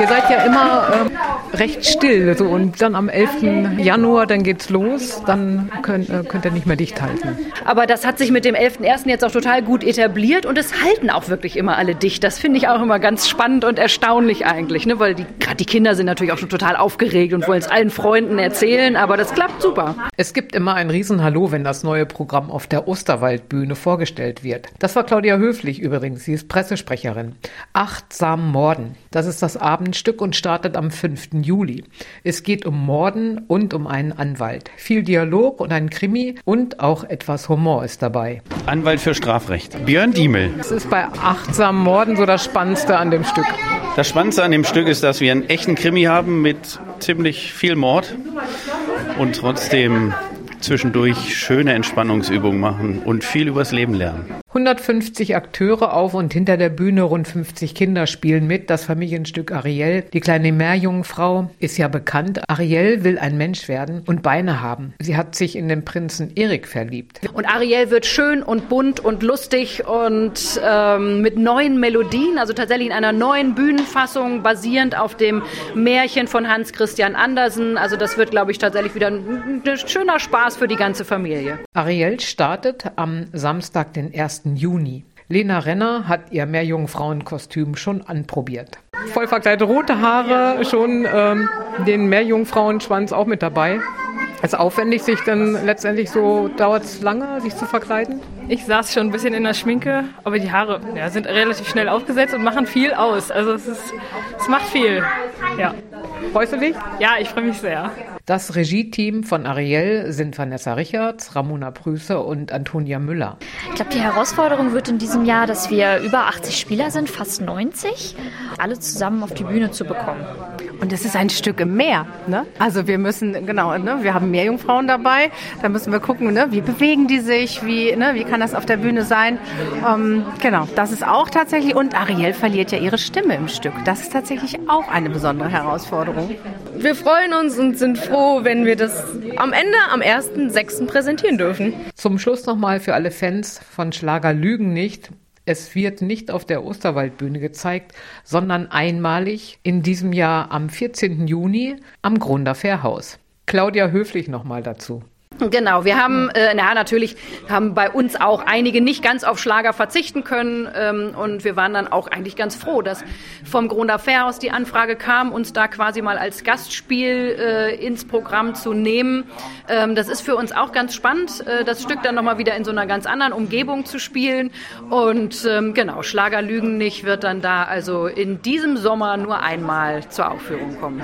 Ihr seid ja immer ähm, recht still so, und dann am 11. Januar, dann geht's los, dann könnt, äh, könnt ihr nicht mehr dicht halten. Aber das hat sich mit dem 11.01. jetzt auch total gut etabliert und es halten auch wirklich immer alle dicht. Das finde ich auch immer ganz spannend und erstaunlich eigentlich, ne? weil gerade die Kinder sind natürlich auch schon total aufgeregt und wollen es allen Freunden erzählen, aber das klappt super. Es gibt immer ein Riesenhallo, wenn das neue Programm auf der Osterwaldbühne vorgestellt wird. Das war Claudia Höflich übrigens, sie ist Pressesprecherin. Achtsam Morden. Das ist das Abendstück und startet am 5. Juli. Es geht um Morden und um einen Anwalt. Viel Dialog und ein Krimi und auch etwas Humor ist dabei. Anwalt für Strafrecht. Björn Diemel. Das ist bei Achtsam Morden so das Spannendste an dem Stück. Das Spannendste an dem Stück ist, dass wir einen echten Krimi haben mit ziemlich viel Mord und trotzdem zwischendurch schöne Entspannungsübungen machen und viel übers Leben lernen. 150 Akteure auf und hinter der Bühne, rund 50 Kinder spielen mit. Das Familienstück Ariel. Die kleine Meerjungfrau ist ja bekannt. Ariel will ein Mensch werden und Beine haben. Sie hat sich in den Prinzen Erik verliebt. Und Ariel wird schön und bunt und lustig und ähm, mit neuen Melodien, also tatsächlich in einer neuen Bühnenfassung, basierend auf dem Märchen von Hans Christian Andersen. Also das wird, glaube ich, tatsächlich wieder ein, ein schöner Spaß für die ganze Familie. Ariel startet am Samstag, den 1. Juni. Lena Renner hat ihr Meerjungfrauenkostüm schon anprobiert. Voll verkleidet, rote Haare, schon ähm, den Meerjungfrauenschwanz auch mit dabei. Ist aufwendig, sich dann letztendlich so, dauert es lange, sich zu verkleiden? Ich saß schon ein bisschen in der Schminke, aber die Haare ja, sind relativ schnell aufgesetzt und machen viel aus. Also es, ist, es macht viel. Ja. Freust du dich? Ja, ich freue mich sehr. Das Regie-Team von Ariel sind Vanessa Richards, Ramona Prüße und Antonia Müller. Ich glaube, die Herausforderung wird in diesem Jahr, dass wir über 80 Spieler sind, fast 90, alle zusammen auf die Bühne zu bekommen. Und es ist ein Stück im Meer. Ne? Also wir müssen, genau, ne, wir haben Meerjungfrauen dabei. Da müssen wir gucken, ne, wie bewegen die sich, wie, ne, wie kann das auf der Bühne sein. Ähm, genau, das ist auch tatsächlich. Und Ariel verliert ja ihre Stimme im Stück. Das ist tatsächlich auch eine besondere Herausforderung. Wir freuen uns und sind froh, wenn wir das am Ende am 1.6. präsentieren dürfen. Zum Schluss nochmal für alle Fans von Schlager Lügen nicht. Es wird nicht auf der Osterwaldbühne gezeigt, sondern einmalig in diesem Jahr am 14. Juni am Grunder Fährhaus. Claudia Höflich nochmal dazu. Genau, wir haben, äh, na natürlich, haben bei uns auch einige nicht ganz auf Schlager verzichten können ähm, und wir waren dann auch eigentlich ganz froh, dass vom Grunder Fairhaus die Anfrage kam, uns da quasi mal als Gastspiel äh, ins Programm zu nehmen. Ähm, das ist für uns auch ganz spannend, äh, das Stück dann nochmal wieder in so einer ganz anderen Umgebung zu spielen und ähm, genau, Schlager Lügen nicht wird dann da also in diesem Sommer nur einmal zur Aufführung kommen.